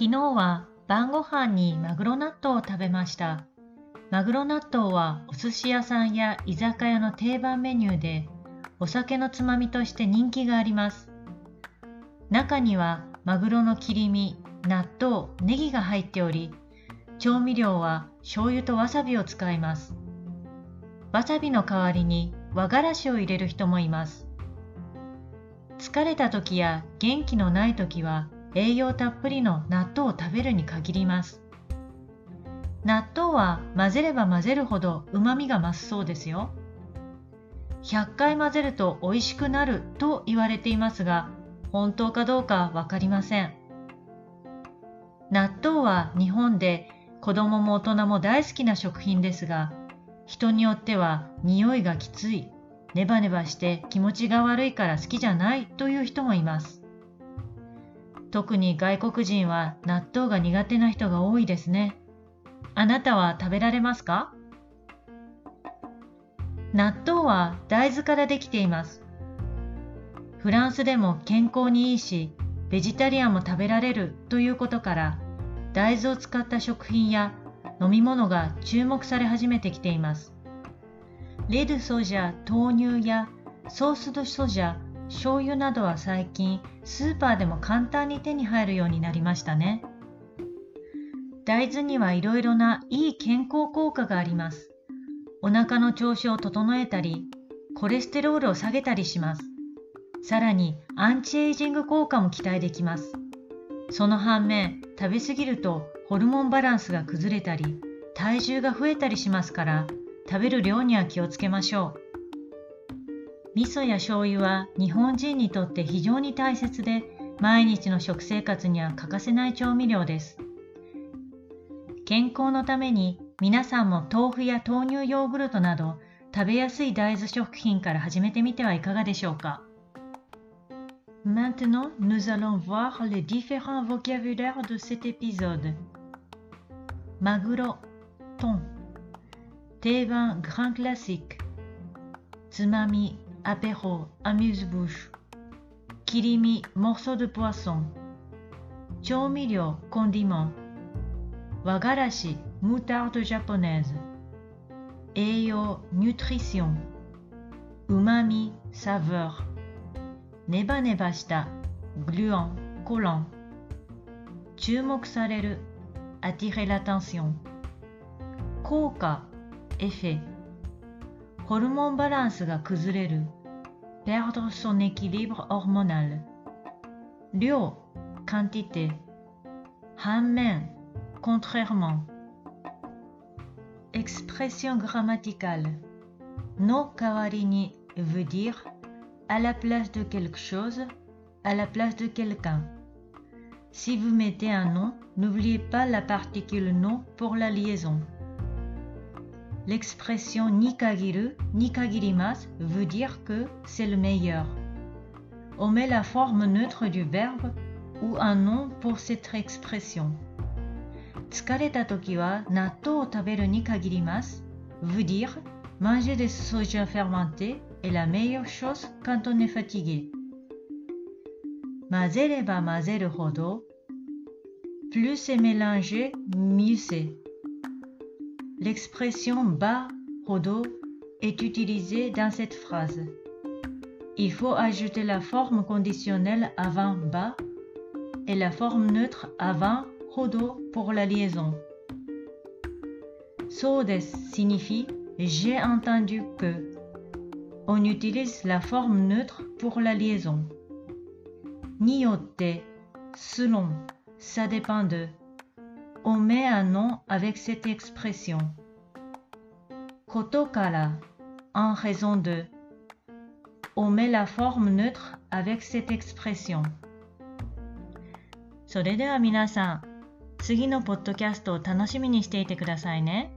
昨日は晩ご飯にマグロ納豆を食べました。マグロ納豆はお寿司屋さんや居酒屋の定番メニューでお酒のつまみとして人気があります。中にはマグロの切り身、納豆、ネギが入っており、調味料は醤油とわさびを使います。わさびの代わりに和がらしを入れる人もいます。疲れた時や元気のない時は栄養たっぷりの納豆を食べるに限ります。納豆は混ぜれば混ぜるほど旨味が増すそうですよ。100回混ぜると美味しくなると言われていますが、本当かどうかわかりません。納豆は日本で子供も大人も大好きな食品ですが、人によっては匂いがきつい、ネバネバして気持ちが悪いから好きじゃないという人もいます。特に外国人は納豆が苦手な人が多いですね。あなたは食べられますか？納豆は大豆からできています。フランスでも健康にいいし、ベジタリアンも食べられるということから、大豆を使った食品や飲み物が注目され始めてきています。レドソジャ、豆乳やソースドソジャ、醤油などは最近スーパーでも簡単に手に入るようになりましたね。大豆にはいろいろないい健康効果があります。お腹の調子を整えたり、コレステロールを下げたりします。さらにアンチエイジング効果も期待できます。その反面、食べ過ぎるとホルモンバランスが崩れたり、体重が増えたりしますから、食べる量には気をつけましょう。味噌や醤油は日本人にとって非常に大切で、毎日の食生活には欠かせない調味料です。健康のために皆さんも豆腐や豆乳ヨーグルトなど食べやすい大豆食品から始めてみてはいかがでしょうか Maintenant, nous allons voir les différents vocabulaires de cet épisode. Maguro, thon. Teban, grand classique. Tsumami, apéro, amuse-bouche. Kirimi, morceau de poisson. Chomilyo, condiment. Wagarashi, moutarde japonaise. Eyo, nutrition. Umami, saveur. Neba neba shita, gluant, collant. Chumok attirer l'attention. Koka, effet. Hormone balance ga kuzureru, perdre son équilibre hormonal. Ryo, quantité. Hanmen, contrairement. Expression grammaticale. No kawarini veut dire à la place de quelque chose, à la place de quelqu'un. Si vous mettez un nom, n'oubliez pas la particule no pour la liaison. L'expression nikagiru, nikagirimas veut dire que c'est le meilleur. On met la forme neutre du verbe ou un nom pour cette expression. Tsukareta toki wa natto taberu nikagirimas veut dire manger des soja fermentés est la meilleure chose quand on est fatigué. Mazereba mazeru hodo, plus c'est mélangé, mieux c'est. L'expression ba hodo est utilisée dans cette phrase. Il faut ajouter la forme conditionnelle avant ba et la forme neutre avant hodo pour la liaison. Sodes signifie j'ai entendu que. On utilise la forme neutre pour la liaison. Niote, selon, ça dépend de. On met un nom avec cette expression. Kotokara, en raison de. On met la forme neutre avec cette expression. それでは皆さん、次のポッドキャストを楽しみにしていてくださいね。